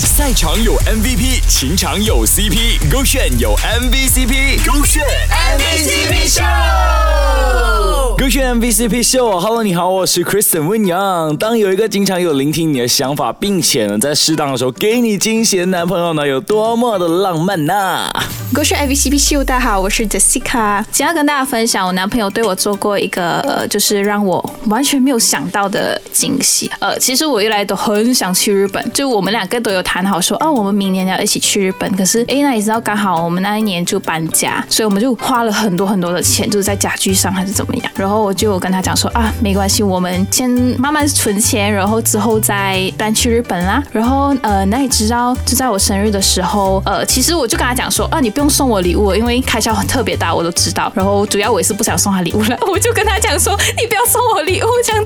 赛场有 MVP，情场有 CP，勾选有 MVCp，勾选 MVCp 秀，Hello，你好，我是 Kristen 温阳。当有一个经常有聆听你的想法，并且呢在适当的时候给你惊喜的男朋友呢，有多么的浪漫呐！我是 MVCp 秀，大家好，我是 Jessica，今天要跟大家分享我男朋友对我做过一个呃，就是让我完全没有想到的惊喜。呃，其实我一来都很想去日本，就我们两个都有谈好说，哦，我们明年要一起去日本。可是哎，那你知道刚好我们那一年就搬家，所以我们就花了很多很多的钱，就是在家具上还是怎么样。然后我就就我跟他讲说啊，没关系，我们先慢慢存钱，然后之后再搬去日本啦。然后呃，那你知道就在我生日的时候，呃，其实我就跟他讲说啊，你不用送我礼物，因为开销很特别大，我都知道。然后主要我也是不想送他礼物了，我就跟他讲说，你不要送我礼物这样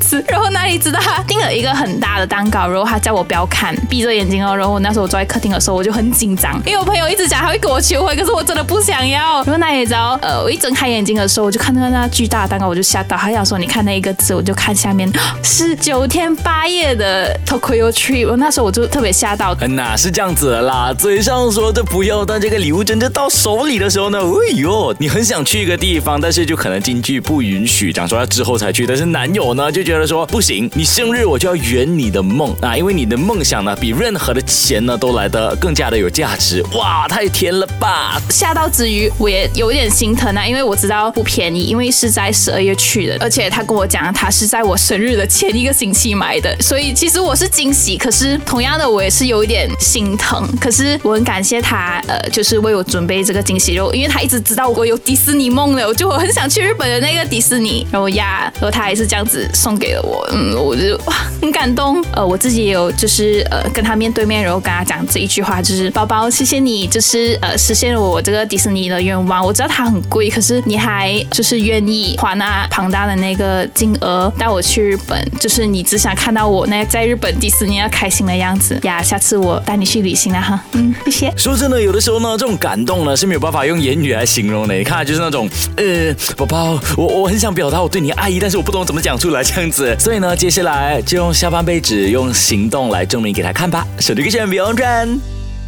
知道他订了一个很大的蛋糕，然后他叫我不要看，闭着眼睛哦。然后那时候我坐在客厅的时候，我就很紧张，因为我朋友一直讲他会跟我求婚，可是我真的不想要。然后那也知道，呃，我一睁开眼睛的时候，我就看到那巨大的蛋糕，我就吓到。他想说，你看那一个字，我就看下面 是九天八夜的 Tokyo Trip。我那时候我就特别吓到。哪是这样子的啦？嘴上说的不要，但这个礼物真正到手里的时候呢，哎呦，你很想去一个地方，但是就可能经济不允许，讲说要之后才去。但是男友呢就觉得说不行，你生日我就要圆你的梦啊，因为你的梦想呢比任何的钱呢都来的更加的有价值。哇，太甜了吧！吓到之余，我也有点心疼啊，因为我知道不便宜，因为是在十二月去的，而且他跟我讲他是在我生日的前一个星期买的，所以其实我是惊喜，可是同样的我也是有一点心疼。可是我很感谢他，呃，就是为我准备这个惊喜肉，因为他一直知道我有迪士尼梦了，我就我很想去日本的那个迪士尼，然后呀，然后他还是这样子送给了我，嗯，我就哇很感动。呃，我自己也有就是呃跟他面对面，然后跟他讲这一句话，就是宝宝，谢谢你，就是呃实现了我这个迪士尼的愿望。我知道它很贵，可是你还就是愿意花那庞大的那个金额带我去日本，就是你只想看到我那在日本迪士尼要开心的样子呀。下次我带你去旅行了哈，嗯，谢谢。说真的，有的时候呢，这种感动呢是没有办法用言语来形容的。你看，就是那种呃，宝宝，我我很想表达我对你爱意，但是我不懂怎么讲出来这样子。所以呢，接下来就用下半辈子用行动来证明给他看吧。手机歌选 Beyond 转。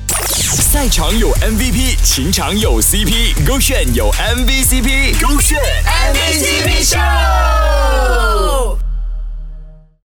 赛场有 MVP，情场有 CP，勾选有 MVCP，勾选。